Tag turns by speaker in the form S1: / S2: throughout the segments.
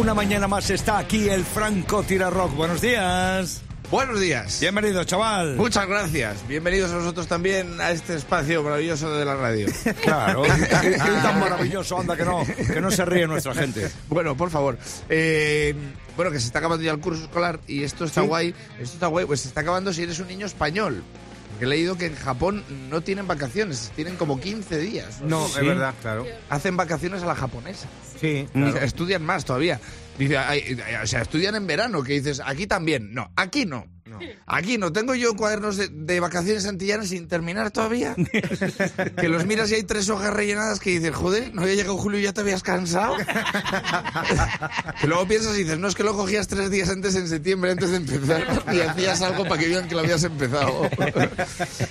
S1: Una mañana más está aquí el Franco Rock. Buenos días.
S2: Buenos días.
S1: Bienvenido, chaval.
S2: Muchas gracias. Bienvenidos a nosotros también a este espacio maravilloso de la radio.
S1: Claro. Qué tan maravilloso, anda, que no, que no se ríe nuestra gente.
S2: Bueno, por favor. Eh, bueno, que se está acabando ya el curso escolar y esto está guay. Esto está guay, pues se está acabando si eres un niño español. Porque he leído que en Japón no tienen vacaciones, tienen como 15 días.
S1: No, es verdad, claro.
S2: Hacen vacaciones a la japonesa.
S1: Sí,
S2: estudian más todavía. Dice, ay, o sea, estudian en verano, que dices, aquí también. No, aquí no. Aquí no. Tengo yo cuadernos de, de vacaciones antillanas sin terminar todavía. que los miras y hay tres hojas rellenadas que dices, joder, no había llegado julio y ya te habías cansado. que luego piensas y dices, no, es que lo cogías tres días antes en septiembre, antes de empezar, y hacías algo para que vean que lo habías empezado.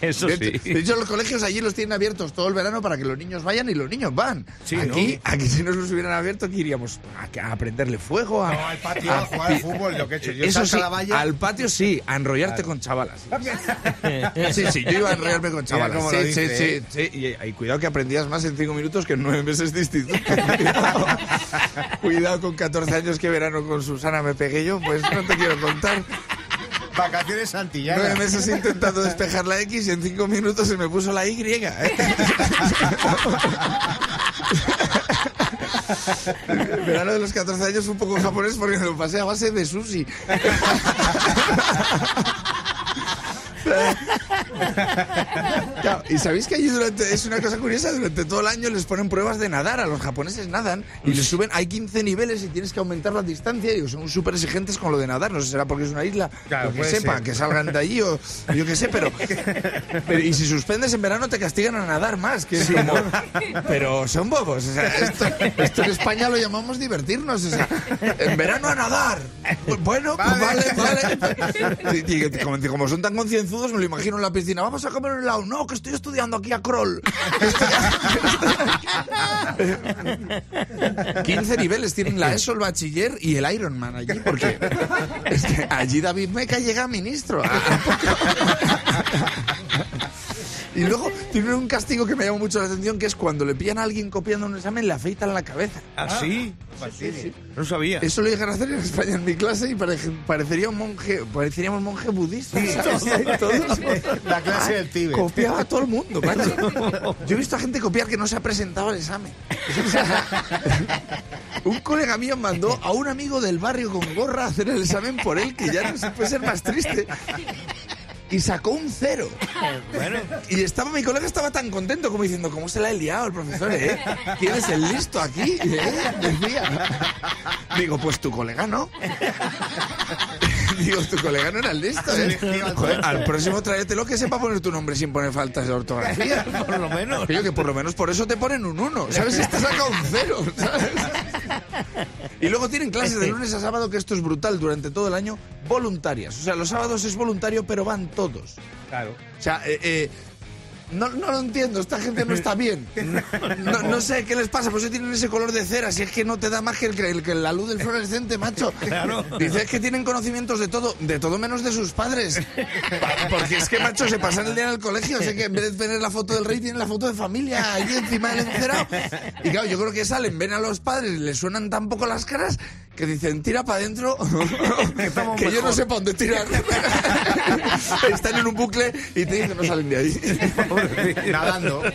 S1: Eso
S2: De
S1: sí.
S2: de hecho, los colegios allí los tienen abiertos todo el verano para que los niños vayan y los niños van.
S1: Sí,
S2: aquí, aquí si nos los hubieran abierto, aquí iríamos a, a prenderle fuego. A,
S3: No, al patio, a jugar al fútbol, lo que he hecho. Yo
S2: Eso
S3: salto
S2: sí,
S3: a la valla.
S2: al patio sí, a enrollarte con chavalas. Sí, sí, yo iba a enrollarme con chavalas. Sí,
S3: lo
S2: sí,
S3: dice,
S2: sí, sí. Y, y cuidado que aprendías más en cinco minutos que en nueve meses de instituto. cuidado con 14 años que verano con Susana me pegué yo, pues no te quiero contar.
S3: Vacaciones
S2: Nueve
S3: antillanas.
S2: meses intentando despejar la X y en cinco minutos se me puso la Y. ¿eh? El verano de los 14 años fue un poco japonés porque me lo pasé a base de sushi. Claro, y sabéis que allí durante, es una cosa curiosa, durante todo el año les ponen pruebas de nadar, a los japoneses nadan y les suben, hay 15 niveles y tienes que aumentar la distancia, y son súper exigentes con lo de nadar, no sé, será porque es una isla,
S3: Claro,
S2: que sepa,
S3: ser.
S2: que salgan de allí o yo qué sé, pero, pero y si suspendes en verano te castigan a nadar más, que es como, pero son bobos, o sea, esto, esto en España lo llamamos divertirnos, o sea, en verano a nadar, bueno, pues vale, vale, Y- y como, como son tan concienzudos me lo imagino en la piscina, vamos a comer un helado, no, que estoy estudiando aquí a Kroll. Estoy- 15 niveles tienen la ESO, el bachiller y el Ironman allí, porque es que allí David Meca llega a ministro. Y luego tienen un castigo que me llama mucho la atención, que es cuando le pillan a alguien copiando un examen, le afeitan la cabeza.
S1: ¿Ah, sí? No sabía.
S2: Eso lo llegan a hacer en España en mi clase y pare- parecería un monje, pareceríamos monje budista. ¿sabes? Todos.
S3: La clase del Tíbet.
S2: Copiaba a todo el mundo, macho. Yo he visto a gente copiar que no se ha presentado al examen. Un colega mío mandó a un amigo del barrio con gorra a hacer el examen por él, que ya no se puede ser más triste. Y sacó un cero. Y estaba mi colega estaba tan contento como diciendo, ¿cómo se la he liado el profesor, eh? ¿Quién es el listo aquí? ¿Eh? Decía. Digo, pues tu colega no. Digo, tu colega no era el listo, ¿eh? Joder, al próximo tráetelo que sepa poner tu nombre sin poner faltas de ortografía.
S1: Por lo menos.
S2: Pero que por lo menos por eso te ponen un 1, ¿sabes? Si te saca un 0, ¿sabes? Y luego tienen clases de lunes a sábado, que esto es brutal, durante todo el año, voluntarias. O sea, los sábados es voluntario, pero van todos.
S3: Claro.
S2: O sea, eh, eh, no, no lo entiendo, esta gente no está bien. No, no sé qué les pasa, por eso tienen ese color de cera, si es que no te da más que, el, que el- que la luz del fluorescente, macho. Dices que tienen conocimientos de todo, de todo menos de sus padres. Pa- Porque es que, macho, se pasan el día en el colegio, sé que en vez de tener la foto del rey, tienen la foto de familia allí encima del encerado. Y claro, yo creo que salen, ven a los padres, y les suenan tan poco las caras que dicen, tira para adentro, que yo no sé para dónde tirar. Están en un bucle y te dicen, no salen de ahí.
S3: Nadando.